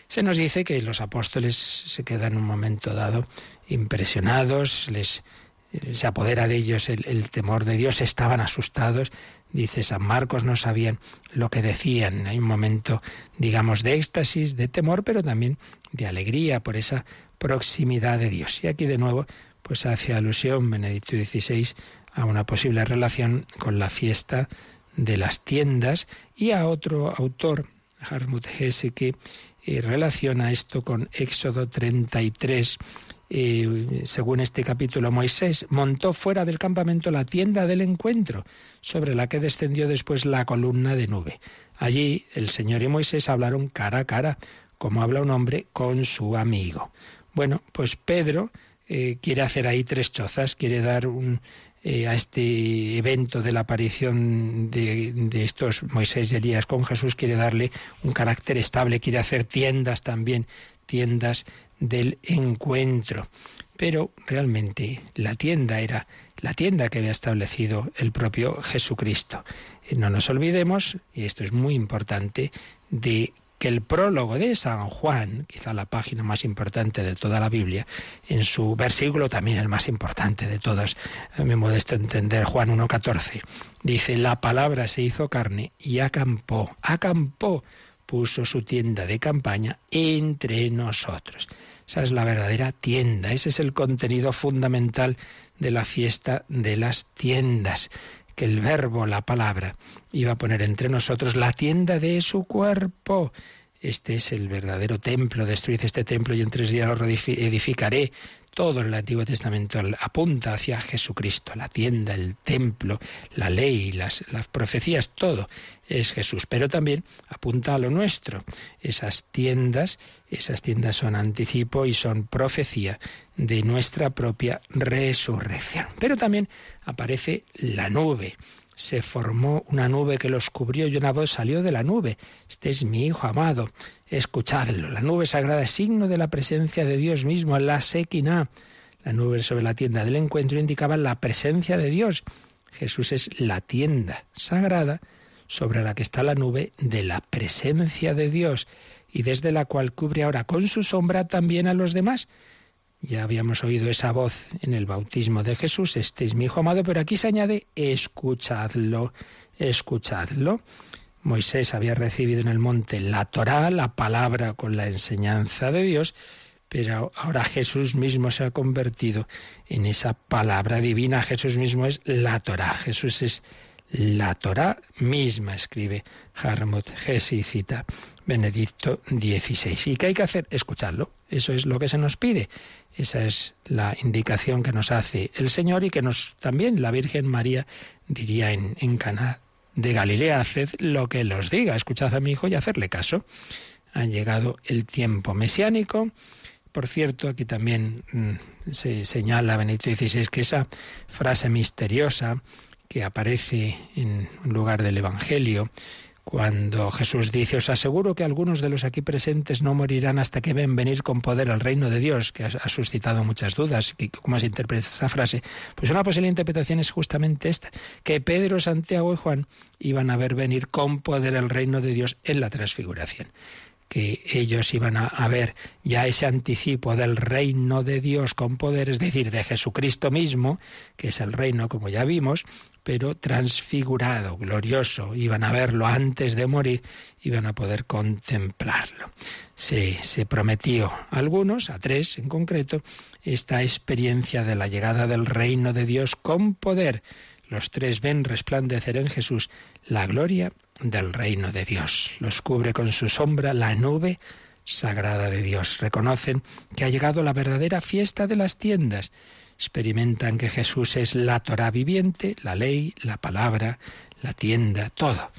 Se nos dice que los apóstoles se quedan un momento dado impresionados, les se apodera de ellos el, temor de Dios, estaban asustados. Dice San Marcos, no sabían lo que decían. Hay un momento, digamos, de éxtasis, de temor, pero también de alegría por esa proximidad de Dios. Y aquí de nuevo pues hace alusión Benedicto XVI a una posible relación con la fiesta de las tiendas y a otro autor, Hartmut Hesse, que eh, relaciona esto con Éxodo 33. Eh, según este capítulo, Moisés montó fuera del campamento la tienda del encuentro, sobre la que descendió después la columna de nube. Allí el Señor y Moisés hablaron cara a cara, como habla un hombre con su amigo. Bueno, pues Pedro eh, quiere hacer ahí tres chozas, quiere dar un, eh, a este evento de la aparición de, de, estos Moisés y Elías con Jesús, quiere darle un carácter estable, quiere hacer tiendas también, tiendas del encuentro. Pero realmente la tienda era la tienda que había establecido el propio Jesucristo. No nos olvidemos, y esto es muy importante, de que el prólogo de San Juan, quizá la página más importante de toda la Biblia, en su versículo también el más importante de todos, a mi modesto entender, Juan 1.14, dice, la palabra se hizo carne y acampó, acampó, puso su tienda de campaña entre nosotros. Esa es la verdadera tienda, ese es el contenido fundamental de la fiesta de las tiendas que el verbo, la palabra, iba a poner entre nosotros la tienda de su cuerpo. Este es el verdadero templo, destruid este templo y en tres días lo edificaré. Todo el Antiguo Testamento apunta hacia Jesucristo, la tienda, el templo, la ley, las, las profecías, todo es Jesús. Pero también apunta a lo nuestro. Esas tiendas, esas tiendas son anticipo y son profecía de nuestra propia resurrección. Pero también aparece la nube se formó una nube que los cubrió y una voz salió de la nube. Este es mi Hijo amado, escuchadlo. La nube sagrada es signo de la presencia de Dios mismo, la Sequina. La nube sobre la tienda del encuentro indicaba la presencia de Dios. Jesús es la tienda sagrada sobre la que está la nube de la presencia de Dios y desde la cual cubre ahora con su sombra también a los demás. Ya habíamos oído esa voz en el bautismo de Jesús, este es mi Hijo amado, pero aquí se añade, escuchadlo, escuchadlo. Moisés había recibido en el monte la Torá, la palabra con la enseñanza de Dios, pero ahora Jesús mismo se ha convertido en esa palabra divina. Jesús mismo es la Torá, Jesús es la Torá misma, escribe Harmut Hesse cita Benedicto XVI. ¿Y qué hay que hacer? Escucharlo. Eso es lo que se nos pide. Esa es la indicación que nos hace el Señor y que nos también la Virgen María diría en, en Cana de Galilea, haced lo que los diga, escuchad a mi hijo y hacerle caso. Ha llegado el tiempo mesiánico. Por cierto, aquí también mm, se señala Benedicto XVI que esa frase misteriosa que aparece en un lugar del Evangelio, cuando Jesús dice, os aseguro que algunos de los aquí presentes no morirán hasta que ven venir con poder al reino de Dios, que ha suscitado muchas dudas. ¿Cómo se interpreta esa frase? Pues una posible interpretación es justamente esta, que Pedro, Santiago y Juan iban a ver venir con poder el reino de Dios en la transfiguración. que ellos iban a, ver ya ese anticipo del reino de Dios con poder, es decir, de Jesucristo mismo, que es el reino como ya vimos, pero transfigurado, glorioso. Iban a verlo antes de morir, iban a poder contemplarlo. Se, se prometió a algunos, a tres en concreto, esta experiencia de la llegada del reino de Dios con poder. Los tres ven resplandecer en Jesús la gloria del reino de Dios. Los cubre con su sombra la nube sagrada de Dios. Reconocen que ha llegado la verdadera fiesta de las tiendas. Experimentan que Jesús es la Torah viviente, la ley, la palabra, la tienda, todo.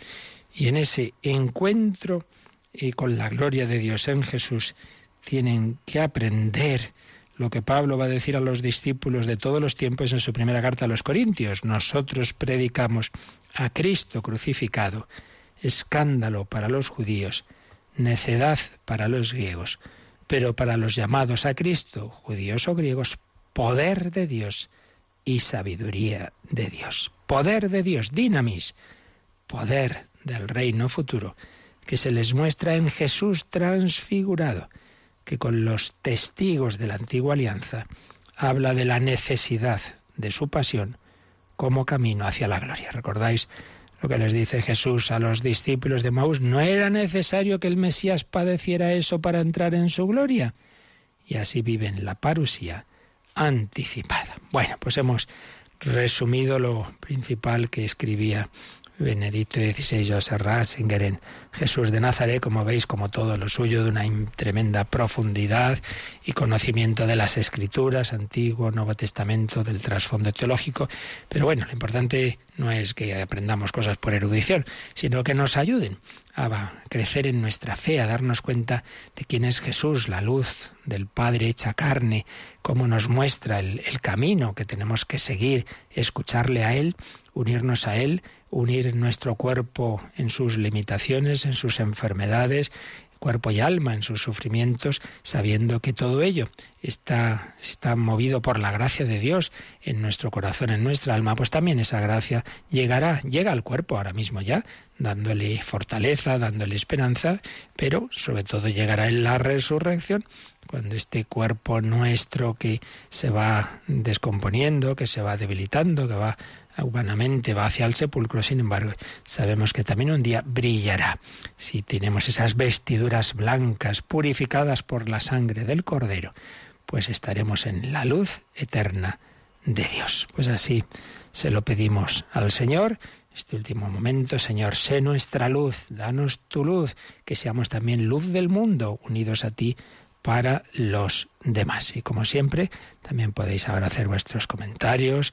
Y en ese encuentro y con la gloria de Dios en Jesús tienen que aprender lo que Pablo va a decir a los discípulos de todos los tiempos en su primera carta a los Corintios. Nosotros predicamos a Cristo crucificado escándalo para los judíos, necedad para los griegos, pero para los llamados a Cristo, judíos o griegos, poder de Dios y sabiduría de Dios. Poder de Dios, dinamis, poder del reino futuro, que se les muestra en Jesús transfigurado, que con los testigos de la antigua alianza habla de la necesidad de su pasión como camino hacia la gloria. ¿Recordáis lo que les dice Jesús a los discípulos de Maús, ¿no era necesario que el Mesías padeciera eso para entrar en su gloria? Y así viven la parusía anticipada. Bueno, pues hemos resumido lo principal que escribía Benedicto XVI, José Ratzinger en Jesús de Nazaret, como veis, como todo lo suyo, de una tremenda profundidad y conocimiento de las escrituras, Antiguo, Nuevo Testamento, del trasfondo teológico. Pero bueno, lo importante no es que aprendamos cosas por erudición, sino que nos ayuden a crecer en nuestra fe, a darnos cuenta de quién es Jesús, la luz del Padre hecha carne, cómo nos muestra el, el camino que tenemos que seguir, escucharle a Él, unirnos a Él unir nuestro cuerpo en sus limitaciones, en sus enfermedades, cuerpo y alma, en sus sufrimientos, sabiendo que todo ello está, está movido por la gracia de Dios en nuestro corazón, en nuestra alma, pues también esa gracia llegará, llega al cuerpo ahora mismo ya, dándole fortaleza, dándole esperanza, pero sobre todo llegará en la resurrección, cuando este cuerpo nuestro que se va descomponiendo, que se va debilitando, que va humanamente va hacia el sepulcro, sin embargo, sabemos que también un día brillará. Si tenemos esas vestiduras blancas purificadas por la sangre del Cordero, pues estaremos en la luz eterna de Dios. Pues así se lo pedimos al Señor. Este último momento, Señor, sé nuestra luz, danos tu luz, que seamos también luz del mundo, unidos a ti para los demás. Y como siempre, también podéis ahora hacer vuestros comentarios,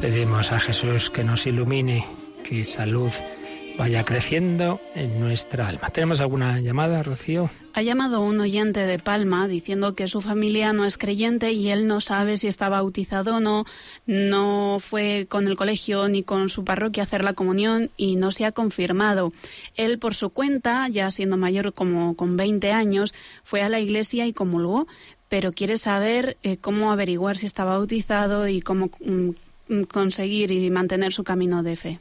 Pedimos a Jesús que nos ilumine, que esa luz vaya creciendo en nuestra alma. ¿Tenemos alguna llamada, Rocío? Ha llamado un oyente de Palma diciendo que su familia no es creyente y él no sabe si está bautizado o no, no fue con el colegio ni con su parroquia a hacer la comunión y no se ha confirmado. Él por su cuenta, ya siendo mayor como con 20 años, fue a la iglesia y comulgó, pero quiere saber eh, cómo averiguar si está bautizado y cómo mm, conseguir y mantener su camino de fe.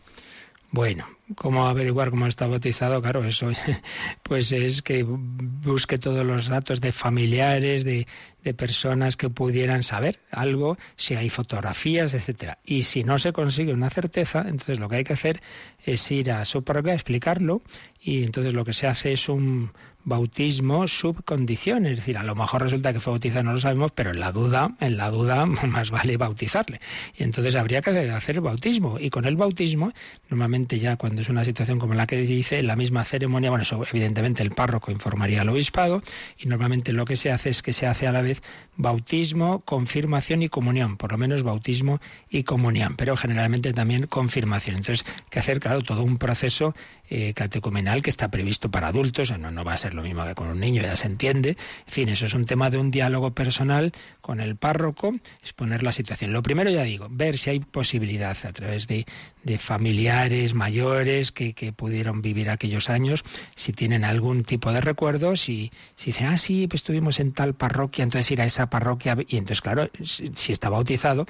Bueno, ¿cómo averiguar cómo está bautizado? Claro, eso (laughs) pues es que busque todos los datos de familiares, de, de personas que pudieran saber algo, si hay fotografías, etcétera. Y si no se consigue una certeza, entonces lo que hay que hacer es ir a su parroquia, explicarlo, y entonces lo que se hace es un bautismo subcondición, es decir, a lo mejor resulta que fue bautizado, no lo sabemos, pero en la duda, en la duda (laughs) más vale bautizarle. Y entonces habría que hacer el bautismo. Y con el bautismo, normalmente ya cuando es una situación como la que dice, en la misma ceremonia, bueno, eso evidentemente el párroco informaría al obispado, y normalmente lo que se hace es que se hace a la vez bautismo, confirmación y comunión, por lo menos bautismo y comunión, pero generalmente también confirmación. Entonces, que hacer, claro, todo un proceso eh, catecumenal que está previsto para adultos, no, no va a ser lo mismo que con un niño, ya se entiende. En fin, eso es un tema de un diálogo personal con el párroco, exponer la situación. Lo primero, ya digo, ver si hay posibilidad a través de, de familiares mayores que, pudieron vivir aquellos años, si tienen algún tipo de recuerdo, si, si dicen, ah, sí, pues estuvimos en tal parroquia, entonces ir a esa parroquia, y entonces, claro, si está bautizado,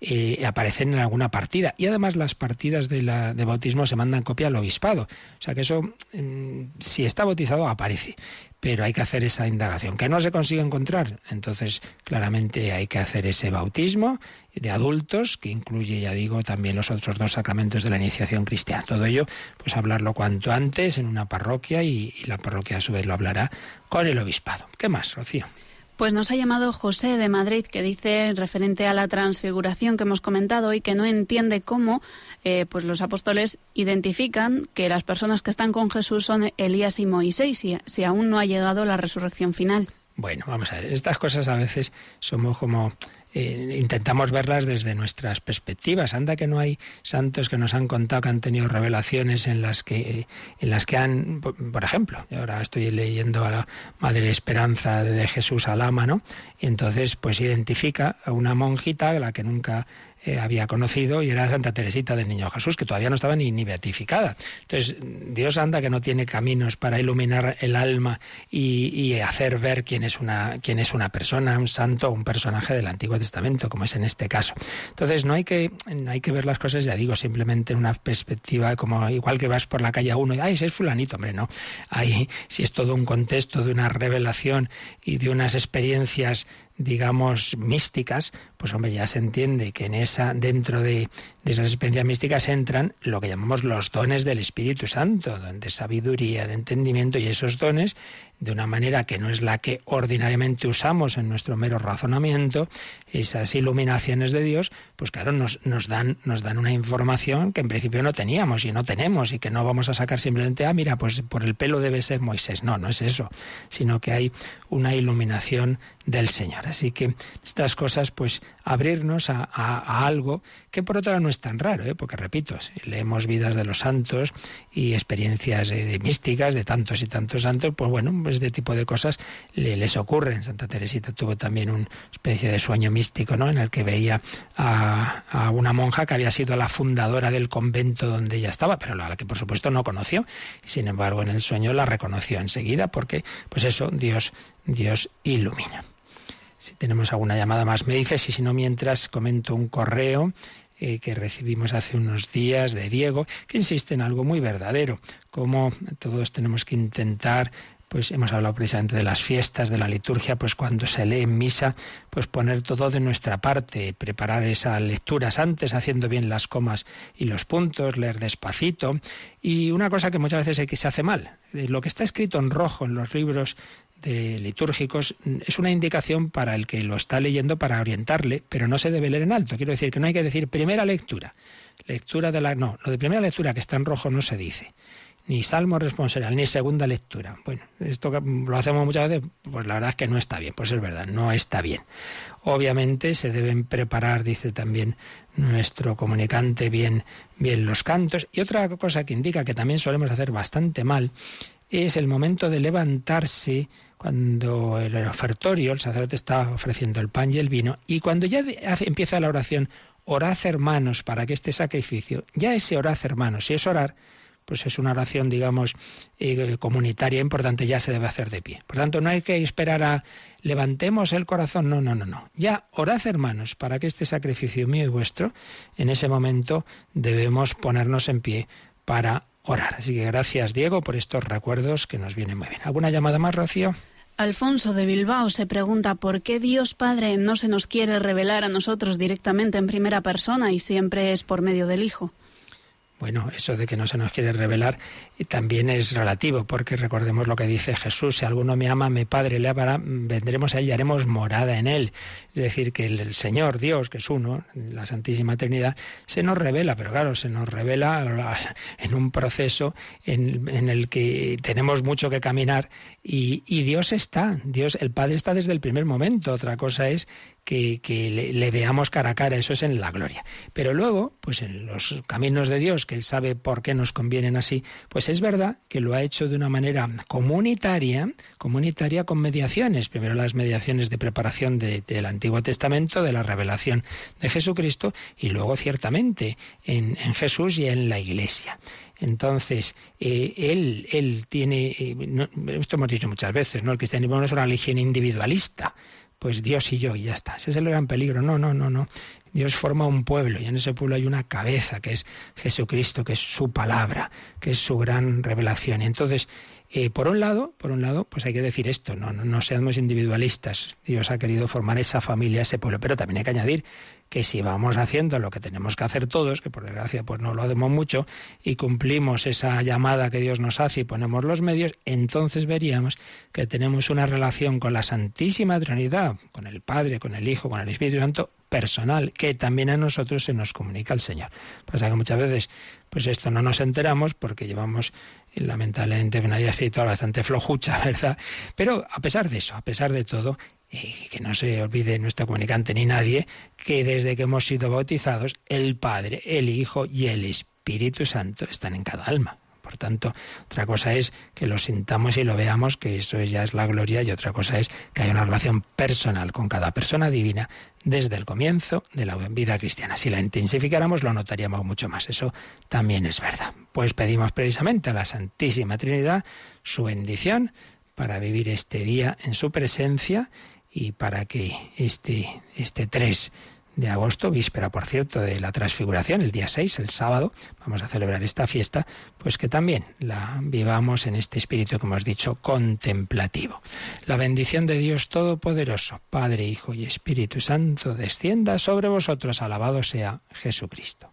eh, aparecen en alguna partida. Y además las partidas de, la, de bautismo se mandan copia al obispado. O sea que eso, mm, si está bautizado, aparece pero hay que hacer esa indagación. ¿Que no se consigue encontrar? Entonces, claramente hay que hacer ese bautismo de adultos, que incluye, ya digo, también los otros dos sacramentos de la iniciación cristiana. Todo ello, pues hablarlo cuanto antes en una parroquia y, la parroquia a su vez lo hablará con el obispado. ¿Qué más, Rocío? Pues nos ha llamado José de Madrid, que dice, referente a la transfiguración que hemos comentado y que no entiende cómo eh, pues los apóstoles identifican que las personas que están con Jesús son Elías y Moisés, si, si aún no ha llegado la resurrección final. Bueno, vamos a ver, estas cosas a veces somos como eh, intentamos verlas desde nuestras perspectivas. Anda que no hay santos que nos han contado que han tenido revelaciones en las que, en las que han, por ejemplo, ahora estoy leyendo a la Madre Esperanza de Jesús Alama, ¿no? Y entonces, pues identifica a una monjita, la que nunca eh, había conocido y era Santa Teresita del Niño Jesús, que todavía no estaba ni, ni beatificada. Entonces, Dios anda que no tiene caminos para iluminar el alma y, hacer ver quién es, una, quién es una persona, un santo un personaje del Antiguo Testamento, como es en este caso. Entonces, no hay que, no hay que ver las cosas, ya digo, simplemente en una perspectiva como igual que vas por la calle a uno y, ay, ese es fulanito, hombre, no. Ahí, si es todo un contexto de una revelación y de unas experiencias digamos, místicas, pues hombre, ya se entiende que en esa, dentro de, de esas experiencias místicas entran lo que llamamos los dones del Espíritu Santo, de sabiduría, de entendimiento, y esos dones de una manera que no es la que ordinariamente usamos en nuestro mero razonamiento, esas iluminaciones de Dios, pues claro, nos, nos, dan, nos dan una información que en principio no teníamos y no tenemos y que no vamos a sacar simplemente, ah, mira, pues por el pelo debe ser Moisés. No, no es eso, sino que hay una iluminación del Señor. Así que estas cosas, pues abrirnos a, algo que por otro lado no es tan raro, ¿eh? porque repito, leemos vidas de los santos y experiencias de, místicas de tantos y tantos santos, pues bueno, este tipo de cosas le, les ocurren. Santa Teresita tuvo también una especie de sueño místico, ¿no? En el que veía a, a, una monja que había sido la fundadora del convento donde ella estaba, pero la que por supuesto no conoció. Sin embargo, en el sueño la reconoció enseguida porque, pues eso, Dios, Dios ilumina. Si tenemos alguna llamada más, me dices, y si no, mientras comento un correo eh, que recibimos hace unos días de Diego, que insiste en algo muy verdadero, como todos tenemos que intentar pues hemos hablado precisamente de las fiestas, de la liturgia, pues cuando se lee en misa, pues poner todo de nuestra parte, preparar esas lecturas antes, haciendo bien las comas y los puntos, leer despacito. Y una cosa que muchas veces se hace mal, eh, lo que está escrito en rojo en los libros de litúrgicos es una indicación para el que lo está leyendo para orientarle, pero no se debe leer en alto. Quiero decir que no hay que decir primera lectura, lectura de la... No, lo de primera lectura que está en rojo no se dice ni salmo responsorial, ni segunda lectura. Bueno, esto lo hacemos muchas veces, pues la verdad es que no está bien, pues es verdad, no está bien. Obviamente se deben preparar, dice también nuestro comunicante, bien, bien los cantos. Y otra cosa que indica que también solemos hacer bastante mal es el momento de levantarse cuando el ofertorio, el sacerdote está ofreciendo el pan y el vino, y cuando ya empieza la oración, orad hermanos para que este sacrificio, ya ese orad hermanos, si es orar, pues es una oración, digamos, eh, comunitaria importante, ya se debe hacer de pie. Por tanto, no hay que esperar a levantemos el corazón, no, no, no, no. Ya orad hermanos para que este sacrificio mío y vuestro, en ese momento debemos ponernos en pie para Así que gracias, Diego, por estos recuerdos que nos vienen muy bien. ¿Alguna llamada más, Rocío? Alfonso de Bilbao se pregunta por qué Dios Padre no se nos quiere revelar a nosotros directamente en primera persona y siempre es por medio del Hijo. Bueno, eso de que no se nos quiere revelar también es relativo, porque recordemos lo que dice Jesús, si alguno me ama, mi Padre le amará, vendremos a él y haremos morada en él. Es decir, que el, Señor, Dios, que es uno, la Santísima Trinidad, se nos revela, pero claro, se nos revela (laughs) en un proceso en, el que tenemos mucho que caminar y, Dios está, Dios, el Padre está desde el primer momento. Otra cosa es que, le, veamos cara a cara, eso es en la gloria. Pero luego, pues en los caminos de Dios, que Él sabe por qué nos convienen así, pues es verdad que lo ha hecho de una manera comunitaria, comunitaria con mediaciones. Primero las mediaciones de preparación del Antiguo Testamento, de la revelación de Jesucristo, y luego ciertamente en, Jesús y en la Iglesia. Entonces, eh, él, él tiene, eh, esto hemos dicho muchas veces, ¿no? El cristianismo no es una religión individualista, pues Dios y yo, y ya está. Ese es el gran peligro. No, no, no, no. Dios forma un pueblo y en ese pueblo hay una cabeza que es Jesucristo, que es su palabra, que es su gran revelación. Y entonces, eh, por un lado, por un lado, pues hay que decir esto, no, no, no seamos individualistas. Dios ha querido formar esa familia, ese pueblo, pero también hay que añadir que si vamos haciendo lo que tenemos que hacer todos, que por desgracia pues no lo hacemos mucho, y cumplimos esa llamada que Dios nos hace y ponemos los medios, entonces veríamos que tenemos una relación con la Santísima Trinidad, con el Padre, con el Hijo, con el Espíritu Santo, personal, que también a nosotros se nos comunica el Señor. Pasa que muchas veces, pues esto no nos enteramos porque llevamos lamentablemente una vida espiritual bastante flojucha, (laughs) ¿verdad? Pero a pesar de eso, a pesar de todo, y que no se olvide nuestro comunicante ni nadie, que desde que hemos sido bautizados, el Padre, el Hijo y el Espíritu Santo están en cada alma. Por tanto, otra cosa es que lo sintamos y lo veamos, que eso ya es la gloria, y otra cosa es que haya una relación personal con cada persona divina desde el comienzo de la vida cristiana. Si la intensificáramos, lo notaríamos mucho más. Eso también es verdad. Pues pedimos precisamente a la Santísima Trinidad su bendición para vivir este día en su presencia y para que este, este 3 de agosto, víspera, por cierto, de la transfiguración, el día 6, el sábado, vamos a celebrar esta fiesta, pues que también la vivamos en este espíritu que hemos dicho contemplativo. La bendición de Dios Todopoderoso, Padre, Hijo y Espíritu Santo, descienda sobre vosotros, alabado sea Jesucristo.